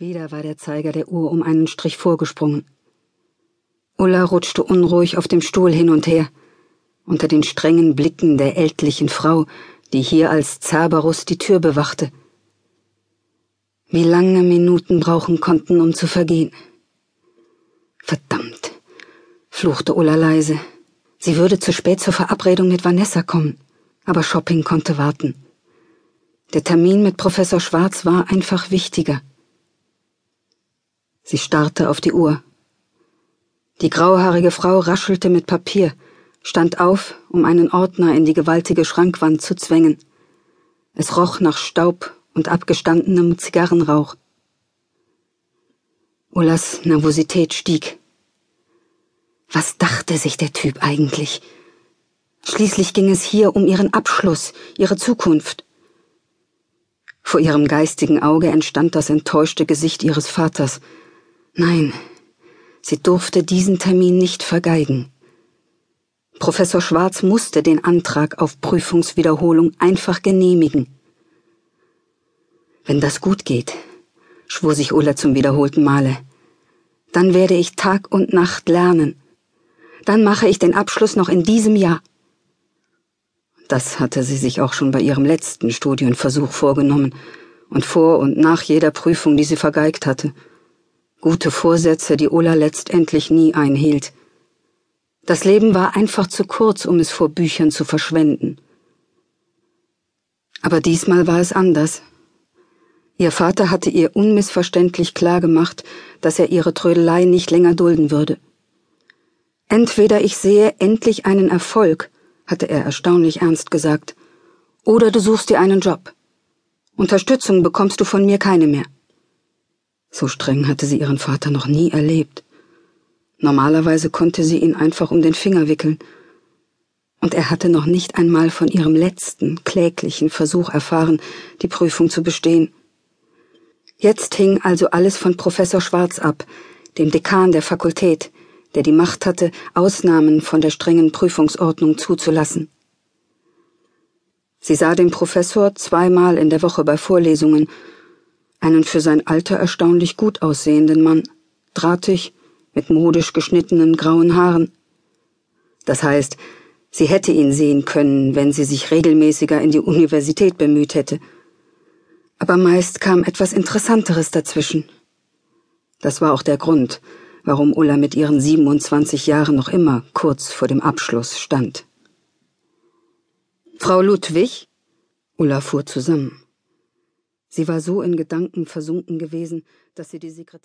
Wieder war der Zeiger der Uhr um einen Strich vorgesprungen. Ulla rutschte unruhig auf dem Stuhl hin und her, unter den strengen Blicken der ältlichen Frau, die hier als Cerberus die Tür bewachte. Wie lange Minuten brauchen konnten, um zu vergehen. Verdammt, fluchte Ulla leise. Sie würde zu spät zur Verabredung mit Vanessa kommen, aber Shopping konnte warten. Der Termin mit Professor Schwarz war einfach wichtiger. Sie starrte auf die Uhr. Die grauhaarige Frau raschelte mit Papier, stand auf, um einen Ordner in die gewaltige Schrankwand zu zwängen. Es roch nach Staub und abgestandenem Zigarrenrauch. Ullas Nervosität stieg. Was dachte sich der Typ eigentlich? Schließlich ging es hier um ihren Abschluss, ihre Zukunft. Vor ihrem geistigen Auge entstand das enttäuschte Gesicht ihres Vaters, Nein, sie durfte diesen Termin nicht vergeigen. Professor Schwarz musste den Antrag auf Prüfungswiederholung einfach genehmigen. Wenn das gut geht, schwor sich Ulla zum wiederholten Male, dann werde ich Tag und Nacht lernen. Dann mache ich den Abschluss noch in diesem Jahr. Das hatte sie sich auch schon bei ihrem letzten Studienversuch vorgenommen und vor und nach jeder Prüfung, die sie vergeigt hatte. Gute Vorsätze, die Ulla letztendlich nie einhielt. Das Leben war einfach zu kurz, um es vor Büchern zu verschwenden. Aber diesmal war es anders. Ihr Vater hatte ihr unmissverständlich klargemacht, dass er ihre Trödelei nicht länger dulden würde. Entweder ich sehe endlich einen Erfolg, hatte er erstaunlich ernst gesagt, oder du suchst dir einen Job. Unterstützung bekommst du von mir keine mehr. So streng hatte sie ihren Vater noch nie erlebt. Normalerweise konnte sie ihn einfach um den Finger wickeln. Und er hatte noch nicht einmal von ihrem letzten, kläglichen Versuch erfahren, die Prüfung zu bestehen. Jetzt hing also alles von Professor Schwarz ab, dem Dekan der Fakultät, der die Macht hatte, Ausnahmen von der strengen Prüfungsordnung zuzulassen. Sie sah den Professor zweimal in der Woche bei Vorlesungen einen für sein Alter erstaunlich gut aussehenden Mann, drahtig, mit modisch geschnittenen grauen Haaren. Das heißt, sie hätte ihn sehen können, wenn sie sich regelmäßiger in die Universität bemüht hätte. Aber meist kam etwas Interessanteres dazwischen. Das war auch der Grund, warum Ulla mit ihren 27 Jahren noch immer kurz vor dem Abschluss stand. Frau Ludwig? Ulla fuhr zusammen. Sie war so in Gedanken versunken gewesen, dass sie die Sekretärin